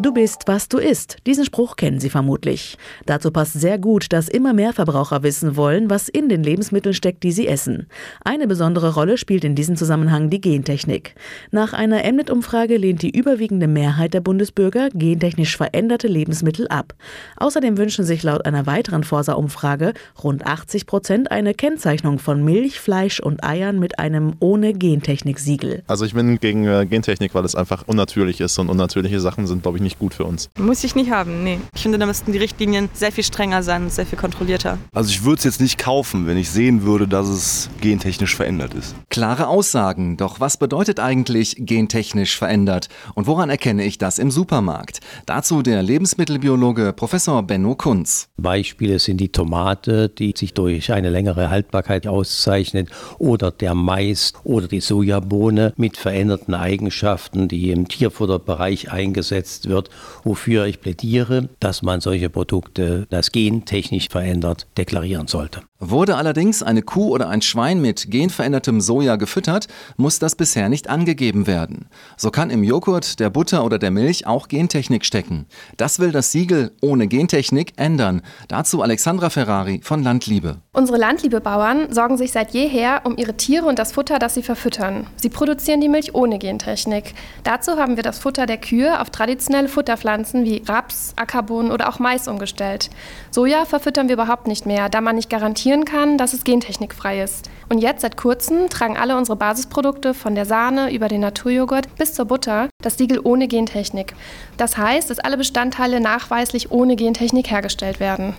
Du bist, was du isst. Diesen Spruch kennen Sie vermutlich. Dazu passt sehr gut, dass immer mehr Verbraucher wissen wollen, was in den Lebensmitteln steckt, die sie essen. Eine besondere Rolle spielt in diesem Zusammenhang die Gentechnik. Nach einer Mnet-Umfrage lehnt die überwiegende Mehrheit der Bundesbürger gentechnisch veränderte Lebensmittel ab. Außerdem wünschen sich laut einer weiteren Forsa-Umfrage rund 80 Prozent eine Kennzeichnung von Milch, Fleisch und Eiern mit einem ohne Gentechnik-Siegel. Also ich bin gegen äh, Gentechnik, weil es einfach unnatürlich ist und unnatürliche Sachen sind, glaube ich, nicht gut für uns. Muss ich nicht haben, nee. Ich finde, da müssten die Richtlinien sehr viel strenger sein, sehr viel kontrollierter. Also ich würde es jetzt nicht kaufen, wenn ich sehen würde, dass es gentechnisch verändert ist. Klare Aussagen, doch was bedeutet eigentlich gentechnisch verändert und woran erkenne ich das im Supermarkt? Dazu der Lebensmittelbiologe Professor Benno Kunz. Beispiele sind die Tomate, die sich durch eine längere Haltbarkeit auszeichnet oder der Mais oder die Sojabohne mit veränderten Eigenschaften, die im Tierfutterbereich eingesetzt wird wird, wofür ich plädiere, dass man solche Produkte, das gentechnisch verändert, deklarieren sollte. Wurde allerdings eine Kuh oder ein Schwein mit genverändertem Soja gefüttert, muss das bisher nicht angegeben werden. So kann im Joghurt, der Butter oder der Milch auch Gentechnik stecken. Das will das Siegel ohne Gentechnik ändern. Dazu Alexandra Ferrari von Landliebe. Unsere Landliebe-Bauern sorgen sich seit jeher um ihre Tiere und das Futter, das sie verfüttern. Sie produzieren die Milch ohne Gentechnik. Dazu haben wir das Futter der Kühe auf traditionelle Futterpflanzen wie Raps, Ackerbohnen oder auch Mais umgestellt. Soja verfüttern wir überhaupt nicht mehr, da man nicht garantieren garantieren kann, dass es gentechnikfrei ist. Und jetzt seit kurzem tragen alle unsere Basisprodukte von der Sahne über den Naturjoghurt bis zur Butter das Siegel ohne Gentechnik. Das heißt, dass alle Bestandteile nachweislich ohne Gentechnik hergestellt werden.